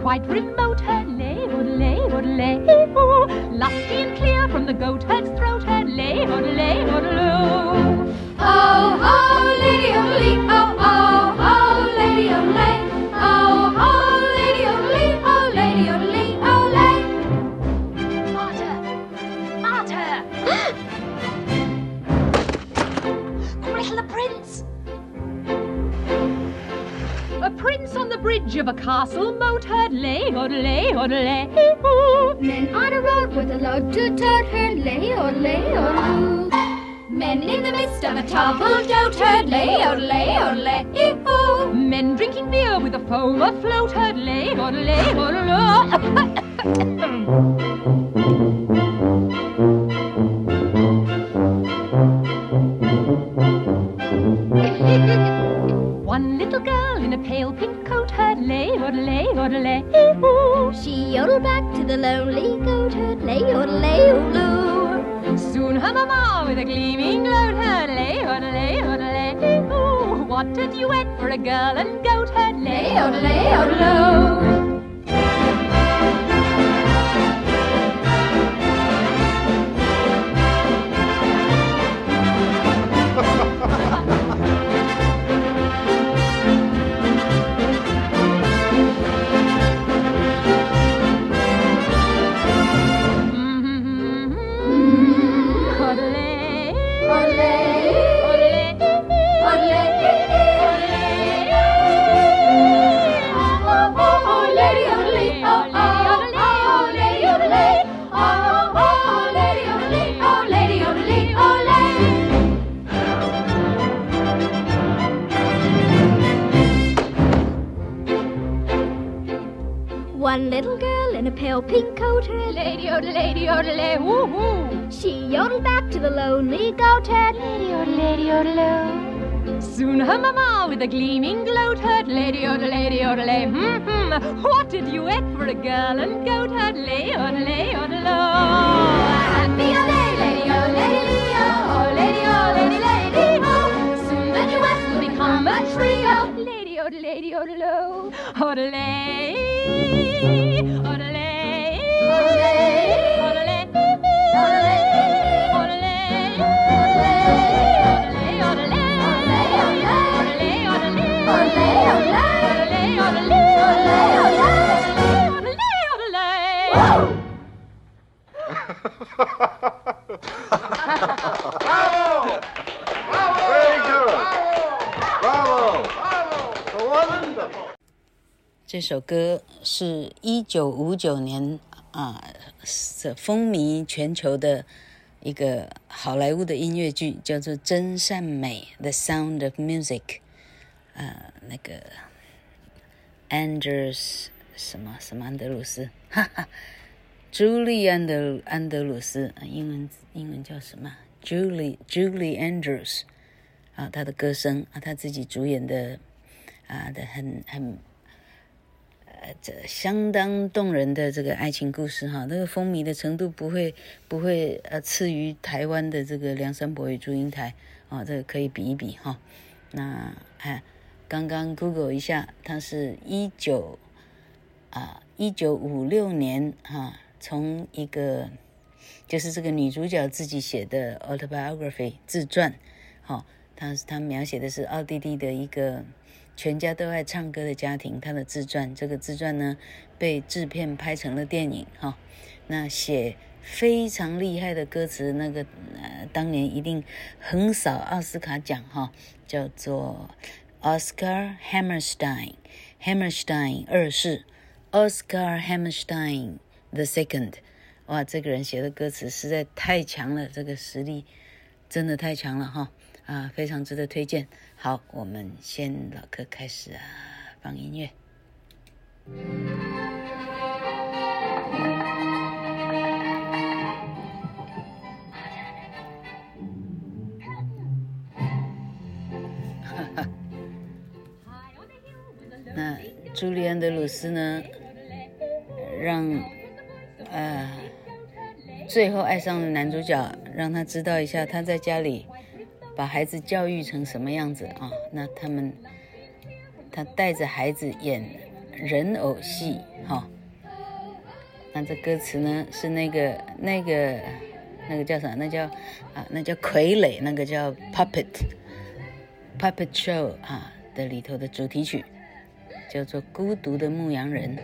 quite remote, hurley, odelay, odelay, ooh. Lusty and clear from the goat herd's throat, hurley, odelay, odeloo. Oh, oh, lady odelee, oh, oh, oh, bridge of a castle moat, hurley, odelay, odelay, ooh. Men on a road with a load to tote, hurley, odelay, odeloo. Men in the midst of a toppled goat herd, lay, odelay, odelay, ee-oo. Men drinking beer with a foam afloat, hurley, odelay, odeloo. One ooh. What a duet for a girl and goat, hurley, Lay, odelay, odeloo. Odelay, little girl in a pale pink coat herd, lady, odelay, odelay, woo-hoo. she yodeled back to the lonely goat herd, lady odelay, odeloo. Soon her mamma with a gleaming gloat herd, lady, odelay, odelay, hmm-hmm. What a duet for a girl and goat herd, lady, odelay, odelay. Happy o lay, lady o lady o, lady o lady lady o. Soon the duet will become a trio. Lady, odelay, odelay, odelay, odelay, Odelay, 这首歌是一九五九年啊，是风靡全球的一个好莱坞的音乐剧，叫做《真善美》（The Sound of Music）。呃，那个 Andrews 什么什么安德鲁斯，哈哈，朱莉安德安德鲁斯，英文英文叫什么？Julie Julie Andrews 啊，他的歌声啊，他自己主演的啊的很很。呃，这相当动人的这个爱情故事哈，那个风靡的程度不会不会呃次于台湾的这个梁山伯与祝英台啊，这个可以比一比哈。那哎，刚刚 Google 一下，它是一九啊一九五六年哈，从一个就是这个女主角自己写的 autobiography 自传，好，它它描写的是奥地利的一个。全家都爱唱歌的家庭，他的自传，这个自传呢被制片拍成了电影哈。那写非常厉害的歌词，那个呃当年一定横扫奥斯卡奖哈，叫做 Oscar Hammerstein，Hammerstein 二世，Oscar Hammerstein the second。哇，这个人写的歌词实在太强了，这个实力真的太强了哈啊，非常值得推荐。好，我们先老课开始啊，放音乐。哈哈，那朱利安德鲁斯呢，让呃最后爱上的男主角，让他知道一下他在家里。把孩子教育成什么样子啊？那他们，他带着孩子演人偶戏哈。那这歌词呢是那个那个那个叫啥？那叫啊，那叫傀儡，那个叫 puppet puppet show 啊的里头的主题曲，叫做《孤独的牧羊人》。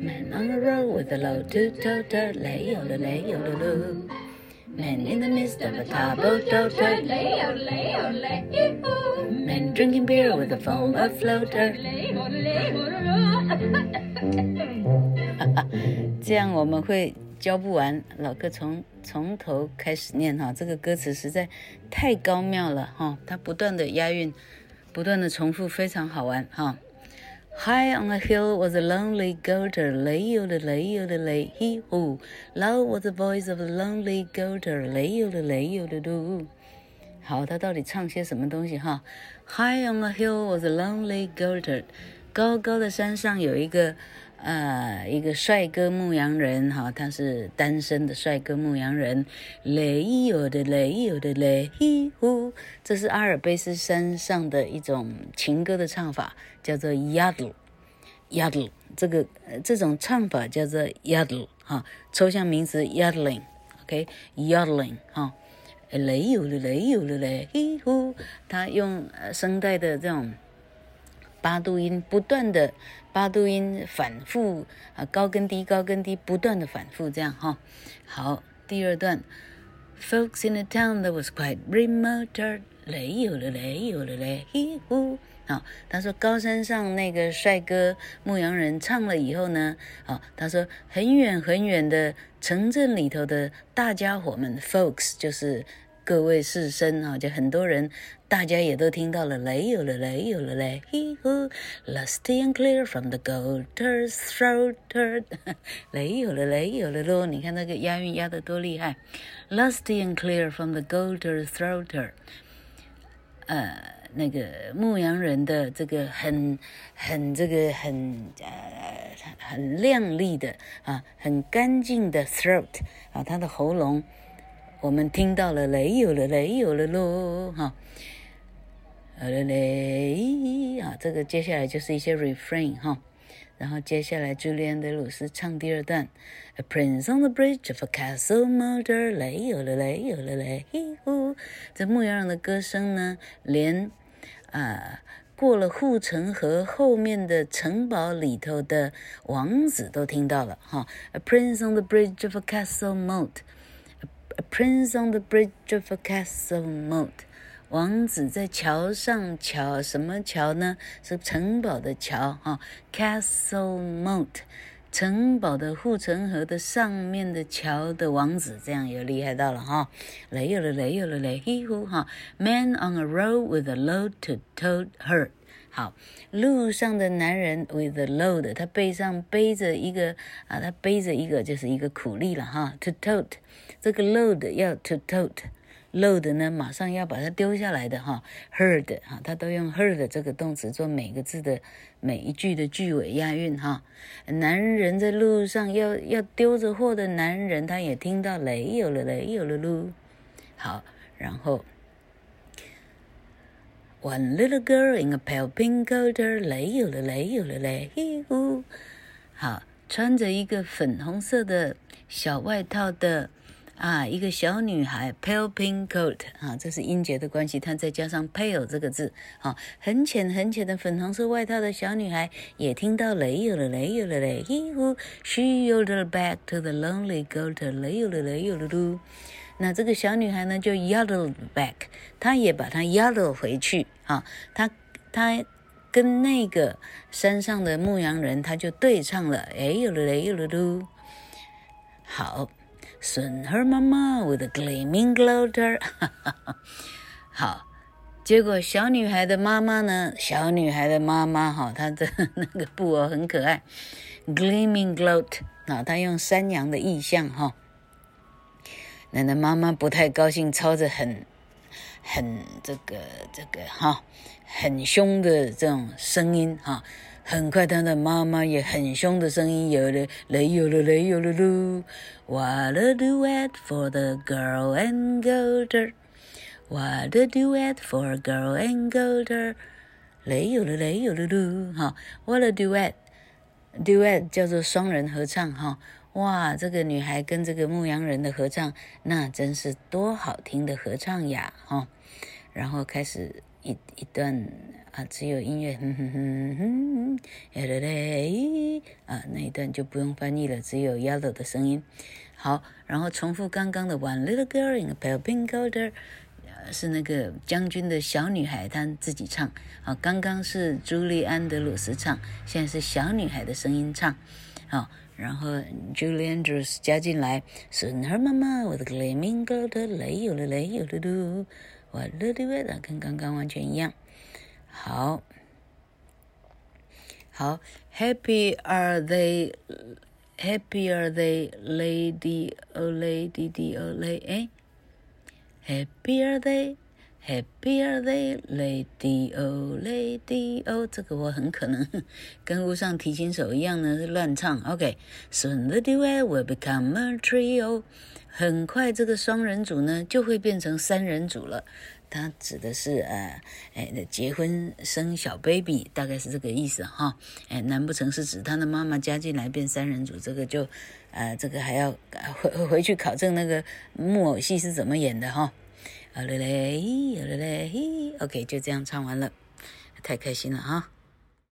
Man on the road with a load to tow lay on the lay on the loo. Man in the midst of a towboat tow lay on lay on lay. Men drinking beer with a foam afloat. 这样我们会教不完，老哥从从头开始念哈，这个歌词实在太高妙了哈，它不断的押韵，不断的重复，非常好玩哈。High on a hill was a lonely goater, lay o the lay o the lay he who. Low was the voice of a lonely goater, lay o the lay o the do. 好，他到底唱些什么东西哈？High on a hill was a lonely goater，高高的山上有一个呃一个帅哥牧羊人哈，他是单身的帅哥牧羊人。lay o the lay o the lay he who，这是阿尔卑斯山上的一种情歌的唱法。叫做 yodel，yodel，这个这种唱法叫做 yodel 哈，抽象名词 yodeling，OK，yodeling 哈，雷有的雷有的嘞，嘿呼，他用声带的这种八度音不断的八度音反复啊，高跟低高跟低不断的反复这样哈。好，第二段，Folks in a town that was quite remote，雷有了雷有了嘞，嘿呼。啊、哦，他说高山上那个帅哥牧羊人唱了以后呢，啊、他说很远很远的城镇里头的大家伙们，folks 就是各位士绅啊，就很多人，大家也都听到了，雷有了雷有了雷，嘿呼，lusty and clear from the goater's throat，雷有了雷有了咯，你看那个押韵押得多厉害，lusty and clear from the goater's throat，呃。那个牧羊人的这个很很这个很呃很亮丽的啊，很干净的 throat 啊，他的喉咙，我们听到了雷有了雷有了喽哈，有了雷啊，这个接下来就是一些 refrain 哈，然后接下来朱利安德鲁斯唱第二段，A prince on the bridge of a castle moat，雷有了雷有了雷，嘿，这牧羊人的歌声呢，连。啊，过了护城河后面的城堡里头的王子都听到了哈。A prince on the bridge of a castle moat. A prince on the bridge of a castle moat. 王子在桥上桥，什么桥呢？是城堡的桥哈。Castle moat. 城堡的护城河的上面的桥的王子，这样也厉害到了哈！雷有了雷有了雷，嘿呼哈！Man on a road with a load to tote her。好，路上的男人 with a load，他背上背着一个啊，他背着一个就是一个苦力了哈。To tote，这个 load 要 to tote。load 呢，马上要把它丢下来的哈，herd 哈，他都用 herd 这个动词做每个字的每一句的句尾押韵哈。男人在路上要要丢着货的男人，他也听到雷有了雷有了噜。好，然后 One little girl in a pale pink coat，雷有了雷有了雷，嘿呼。好，穿着一个粉红色的小外套的。啊，一个小女孩，pale pink coat，啊，这是音节的关系，它再加上 pale 这个字，啊，很浅很浅的粉红色外套的小女孩也听到雷有了雷有了雷，嘿呼，she yodeled back to the lonely goat，雷有了雷有了噜，那这个小女孩呢就 yelled back，她也把它 yodel 回去，啊，她她跟那个山上的牧羊人，她就对唱了，哎，呦嘞呦嘞噜，好。Soon her mama with a gleaming gloater，好，结果小女孩的妈妈呢？小女孩的妈妈哈，她的 那个布偶很可爱，gleaming gloat 啊，她用山羊的意象哈。奶奶妈妈不太高兴，操着很很这个这个哈，很凶的这种声音哈。很快他的妈妈也很凶的声音有了雷有了雷有了噜。What a duet for the girl and golder. What a duet for a girl and golder. 雷有了雷有了噜。哈，What a duet. Duet 叫做双人合唱哈。哇，这个女孩跟这个牧羊人的合唱，那真是多好听的合唱呀哈。然后开始一一段啊，只有音乐，哼哼哼哼，嘞嘞啊，那一段就不用翻译了，只有 yellow 的声音。好，然后重复刚刚的 One little girl in a pale pink coat，是那个将军的小女孩她自己唱。啊，刚刚是朱莉安德鲁斯唱，现在是小女孩的声音唱。好，然后 Julie Andrews 加进来，Soon her mama with a gleaming gold lay 有了 lay 有了噜。What do you want？跟刚刚完全一样。好，好，Happy are they？Happy are they？Lady oh lady d oh lady 哎，Happy are Happy are they？Lady oh lady oh 这个我很可能 跟不上提琴手一样呢，是乱唱。OK，Soon the duet will become a trio。很快，这个双人组呢就会变成三人组了。它指的是呃，哎，结婚生小 baby，大概是这个意思哈。哎，难不成是指他的妈妈加进来变三人组？这个就，呃，这个还要回回去考证那个木偶戏是怎么演的哈。啊嘞嘞，啊嘞嘞，OK，就这样唱完了，太开心了哈。